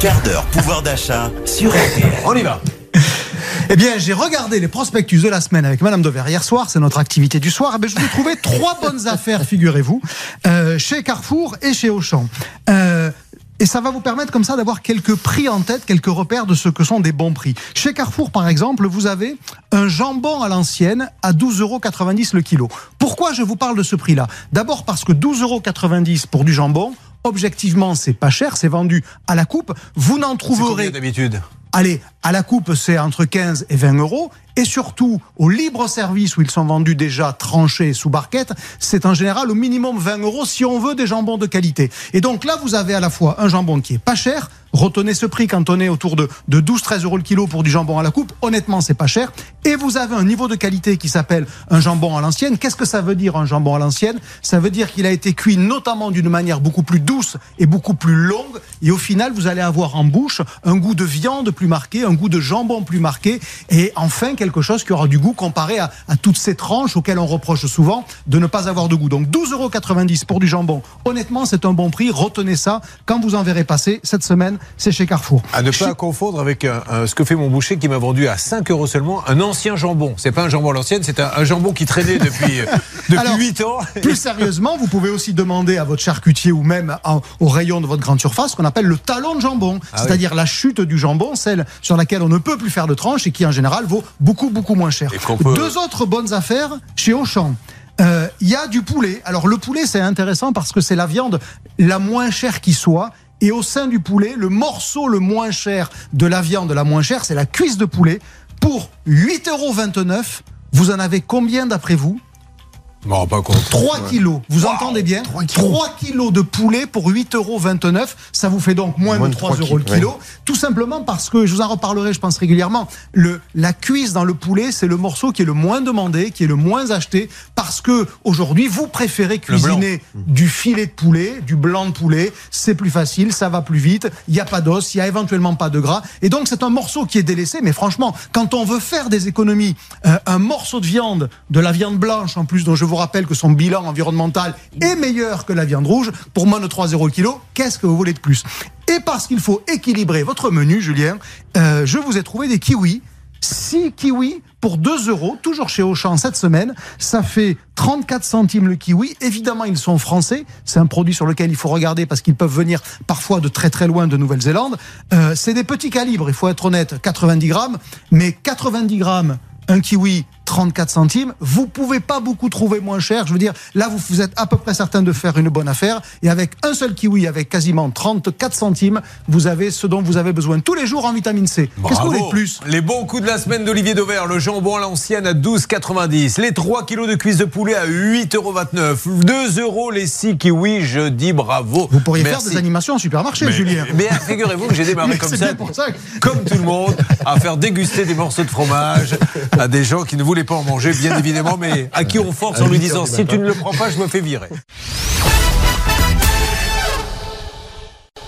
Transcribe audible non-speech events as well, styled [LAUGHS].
quart d'heure pouvoir d'achat sur RTL. On y va. Eh bien, j'ai regardé les prospectus de la semaine avec Madame Dover hier soir, c'est notre activité du soir. Eh bien, je vous ai trouvé trois bonnes affaires, figurez-vous, euh, chez Carrefour et chez Auchan. Euh, et ça va vous permettre comme ça d'avoir quelques prix en tête, quelques repères de ce que sont des bons prix. Chez Carrefour, par exemple, vous avez un jambon à l'ancienne à 12,90 euros le kilo. Pourquoi je vous parle de ce prix-là? D'abord parce que 12,90 euros pour du jambon, objectivement, c'est pas cher, c'est vendu à la coupe. Vous n'en trouverez d'habitude? Allez, à la coupe, c'est entre 15 et 20 euros. Et surtout, au libre service où ils sont vendus déjà tranchés sous barquette, c'est en général au minimum 20 euros si on veut des jambons de qualité. Et donc là, vous avez à la fois un jambon qui est pas cher. Retenez ce prix quand on est autour de, de 12-13 euros le kilo pour du jambon à la coupe. Honnêtement, c'est pas cher. Et vous avez un niveau de qualité qui s'appelle un jambon à l'ancienne. Qu'est-ce que ça veut dire un jambon à l'ancienne? Ça veut dire qu'il a été cuit notamment d'une manière beaucoup plus douce et beaucoup plus longue. Et au final, vous allez avoir en bouche un goût de viande plus marqué, un goût de jambon plus marqué, et enfin quelque chose qui aura du goût comparé à, à toutes ces tranches auxquelles on reproche souvent de ne pas avoir de goût. Donc 12,90 euros pour du jambon. Honnêtement, c'est un bon prix. Retenez ça quand vous en verrez passer cette semaine. C'est chez Carrefour. À ne Chez- pas confondre avec un- un- ce que fait mon boucher qui m'a vendu à 5 euros seulement un ancien jambon. C'est pas un jambon à l'ancienne, c'est un, un jambon qui traînait depuis, euh, [LAUGHS] depuis Alors, 8 ans. Plus sérieusement, vous pouvez aussi demander à votre charcutier ou même en- au rayon de votre grande surface ce qu'on appelle le talon de jambon, Ah c'est-à-dire la chute du jambon, celle sur laquelle on ne peut plus faire de tranche et qui en général vaut beaucoup beaucoup moins cher. Peut- Deux autres bonnes affaires chez Auchan. Euh, Il y a du poulet. Alors le poulet c'est intéressant parce que c'est la viande la moins chère qui soit. Et au sein du poulet, le morceau le moins cher de la viande la moins chère, c'est la cuisse de poulet. Pour 8,29 euros, vous en avez combien d'après vous? Je m'en rends pas compte. 3 kilos, vous entendez bien 3 kilos. de poulet pour 8,29 euros. Ça vous fait donc moins, Moins de de 3 3 euros le kilos, kilo. Tout simplement parce que, je vous en reparlerai, je pense régulièrement, le, la cuisse dans le poulet, c'est le morceau qui est le moins demandé, qui est le moins acheté, parce que aujourd'hui, vous préférez cuisiner du filet de poulet, du blanc de poulet. C'est plus facile, ça va plus vite, il n'y a pas d'os, il n'y a éventuellement pas de gras. Et donc, c'est un morceau qui est délaissé. Mais franchement, quand on veut faire des économies, euh, un morceau de viande, de la viande blanche en plus, dont je vous rappelle que son bilan environnemental est meilleur que la viande rouge, pour moins de 3 euros le kilo, qu'est-ce que vous voulez de plus? Et parce qu'il faut équilibrer votre menu, Julien, euh, je vous ai trouvé des kiwis. 6 kiwis pour 2 euros, toujours chez Auchan cette semaine. Ça fait 34 centimes le kiwi. Évidemment, ils sont français. C'est un produit sur lequel il faut regarder parce qu'ils peuvent venir parfois de très très loin de Nouvelle-Zélande. Euh, c'est des petits calibres, il faut être honnête, 90 grammes. Mais 90 grammes, un kiwi, 34 centimes. Vous pouvez pas beaucoup trouver moins cher. Je veux dire, là, vous, vous êtes à peu près certain de faire une bonne affaire. Et avec un seul kiwi, avec quasiment 34 centimes, vous avez ce dont vous avez besoin tous les jours en vitamine C. Qu'est-ce que vous voulez de plus? Les bons coups de la semaine d'Olivier Dauvert, le jambon à l'ancienne à 12,90. Les 3 kilos de cuisse de poulet à 8,29 euros. 2 euros les 6 kiwis, je dis bravo. Vous pourriez Merci. faire des animations en supermarché, Mais, Julien. mais figurez-vous que j'ai démarré [LAUGHS] comme ça, pour ça que- comme tout le monde, à faire déguster des morceaux de fromage à des gens qui ne voulaient pas en manger, bien évidemment, mais à qui on force en lui disant si tu ne le prends pas, je me fais virer.